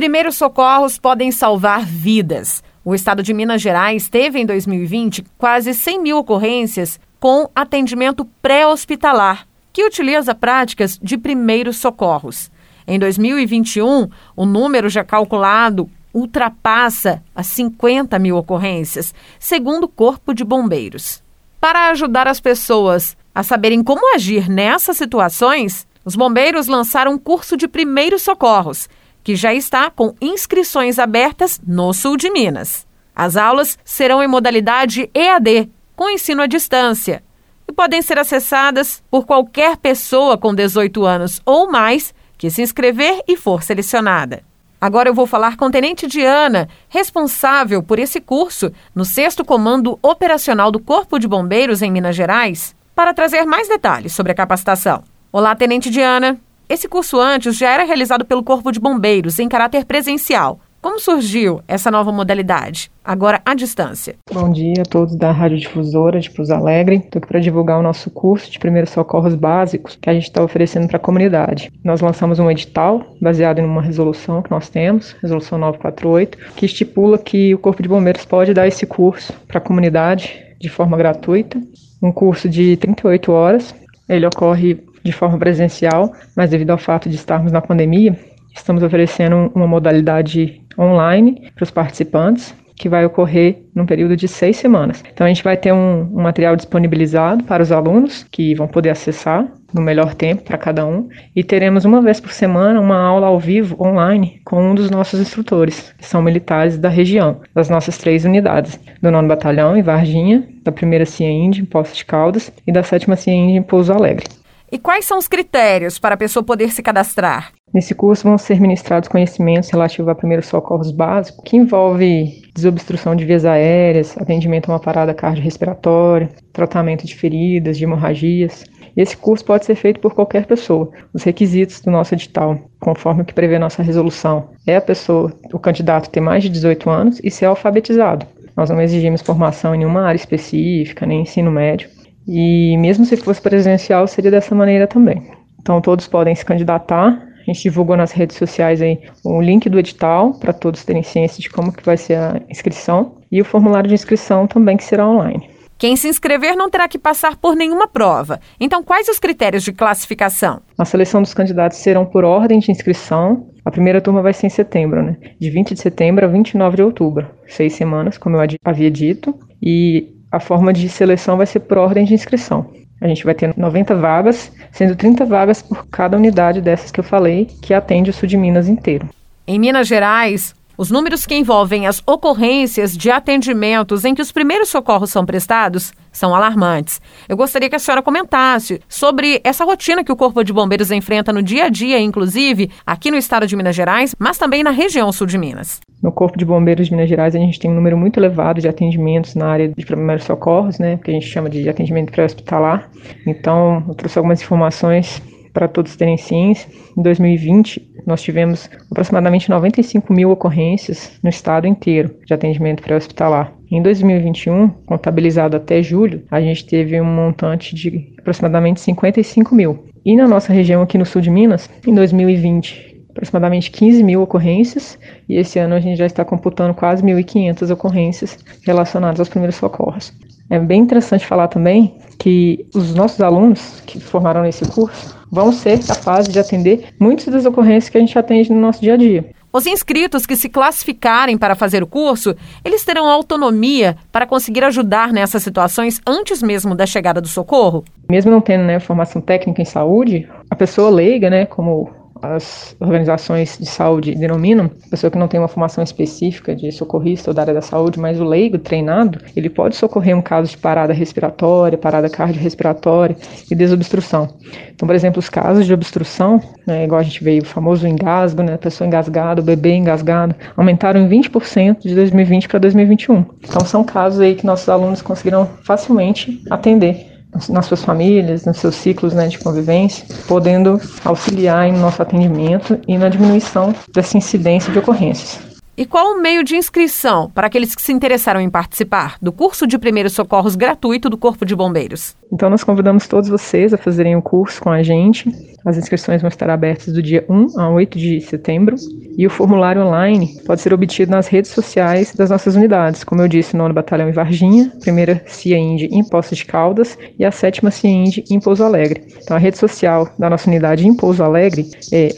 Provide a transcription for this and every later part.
primeiros socorros podem salvar vidas. O estado de Minas Gerais teve em 2020 quase 100 mil ocorrências com atendimento pré-hospitalar, que utiliza práticas de primeiros socorros. Em 2021, o número já calculado ultrapassa as 50 mil ocorrências, segundo o Corpo de Bombeiros. Para ajudar as pessoas a saberem como agir nessas situações, os bombeiros lançaram um curso de primeiros socorros, que já está com inscrições abertas no sul de Minas. As aulas serão em modalidade EAD, com ensino à distância, e podem ser acessadas por qualquer pessoa com 18 anos ou mais que se inscrever e for selecionada. Agora eu vou falar com o Tenente Diana, responsável por esse curso no 6 Comando Operacional do Corpo de Bombeiros em Minas Gerais, para trazer mais detalhes sobre a capacitação. Olá, Tenente Diana. Esse curso antes já era realizado pelo Corpo de Bombeiros em caráter presencial. Como surgiu essa nova modalidade, agora à distância? Bom dia a todos da Rádio Difusora de Pouso Alegre. Estou aqui para divulgar o nosso curso de primeiros socorros básicos que a gente está oferecendo para a comunidade. Nós lançamos um edital baseado em uma resolução que nós temos, Resolução 948, que estipula que o Corpo de Bombeiros pode dar esse curso para a comunidade de forma gratuita. Um curso de 38 horas. Ele ocorre de forma presencial, mas devido ao fato de estarmos na pandemia, estamos oferecendo uma modalidade online para os participantes, que vai ocorrer num período de seis semanas. Então, a gente vai ter um, um material disponibilizado para os alunos, que vão poder acessar no melhor tempo para cada um, e teremos uma vez por semana uma aula ao vivo online com um dos nossos instrutores, que são militares da região, das nossas três unidades, do 9 Batalhão em Varginha, da 1 CIEND em Poços de Caldas e da 7 CIEND em Pouso Alegre. E quais são os critérios para a pessoa poder se cadastrar? Nesse curso vão ser ministrados conhecimentos relativos a primeiros socorros básicos, que envolve desobstrução de vias aéreas, atendimento a uma parada cardiorrespiratória, tratamento de feridas, de hemorragias. Esse curso pode ser feito por qualquer pessoa. Os requisitos do nosso edital, conforme o que prevê nossa resolução, é a pessoa, o candidato ter mais de 18 anos e ser alfabetizado. Nós não exigimos formação em nenhuma área específica, nem ensino médio. E mesmo se fosse presencial, seria dessa maneira também. Então todos podem se candidatar. A gente divulgou nas redes sociais aí o link do edital para todos terem ciência de como que vai ser a inscrição e o formulário de inscrição também que será online. Quem se inscrever não terá que passar por nenhuma prova. Então, quais os critérios de classificação? A seleção dos candidatos serão por ordem de inscrição. A primeira turma vai ser em setembro, né? De 20 de setembro a 29 de outubro. Seis semanas, como eu havia dito. E a forma de seleção vai ser por ordem de inscrição. A gente vai ter 90 vagas, sendo 30 vagas por cada unidade dessas que eu falei, que atende o sul de Minas inteiro. Em Minas Gerais, os números que envolvem as ocorrências de atendimentos em que os primeiros socorros são prestados são alarmantes. Eu gostaria que a senhora comentasse sobre essa rotina que o Corpo de Bombeiros enfrenta no dia a dia, inclusive aqui no estado de Minas Gerais, mas também na região sul de Minas. No Corpo de Bombeiros de Minas Gerais, a gente tem um número muito elevado de atendimentos na área de primeiros socorros, né, que a gente chama de atendimento pré-hospitalar. Então, eu trouxe algumas informações para todos terem ciência, em 2020 nós tivemos aproximadamente 95 mil ocorrências no estado inteiro de atendimento pré-hospitalar. Em 2021, contabilizado até julho, a gente teve um montante de aproximadamente 55 mil. E na nossa região aqui no sul de Minas, em 2020, aproximadamente 15 mil ocorrências, e esse ano a gente já está computando quase 1.500 ocorrências relacionadas aos primeiros socorros. É bem interessante falar também que os nossos alunos que formaram nesse curso vão ser capazes de atender muitas das ocorrências que a gente atende no nosso dia a dia. Os inscritos que se classificarem para fazer o curso, eles terão autonomia para conseguir ajudar nessas situações antes mesmo da chegada do socorro? Mesmo não tendo né, formação técnica em saúde, a pessoa leiga, né, como as organizações de saúde denominam, pessoa que não tem uma formação específica de socorrista ou da área da saúde, mas o leigo treinado, ele pode socorrer um caso de parada respiratória, parada cardiorrespiratória e desobstrução. Então, por exemplo, os casos de obstrução, né, igual a gente veio o famoso engasgo, né, a pessoa engasgada, o bebê engasgado, aumentaram em 20% de 2020 para 2021. Então, são casos aí que nossos alunos conseguiram facilmente atender nas suas famílias, nos seus ciclos né, de convivência, podendo auxiliar em nosso atendimento e na diminuição dessa incidência de ocorrências. E qual o meio de inscrição para aqueles que se interessaram em participar do curso de primeiros socorros gratuito do Corpo de Bombeiros? Então, nós convidamos todos vocês a fazerem o curso com a gente. As inscrições vão estar abertas do dia 1 a 8 de setembro e o formulário online pode ser obtido nas redes sociais das nossas unidades, como eu disse, no Batalhão em Varginha, primeira CIA Indy em Poços de Caldas e a sétima CIA Indy em Pouso Alegre. Então, a rede social da nossa unidade em Pouso Alegre é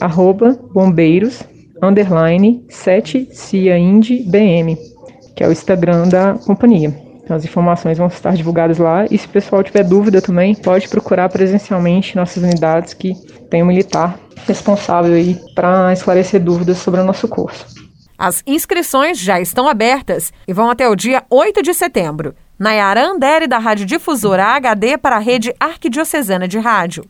bombeiros underline 7 CIA Indy BM, que é o Instagram da companhia. Então, as informações vão estar divulgadas lá e se o pessoal tiver dúvida também, pode procurar presencialmente nossas unidades que tem um militar responsável aí para esclarecer dúvidas sobre o nosso curso. As inscrições já estão abertas e vão até o dia 8 de setembro. Nayara Andere, da Rádio Difusora HD, para a Rede Arquidiocesana de Rádio.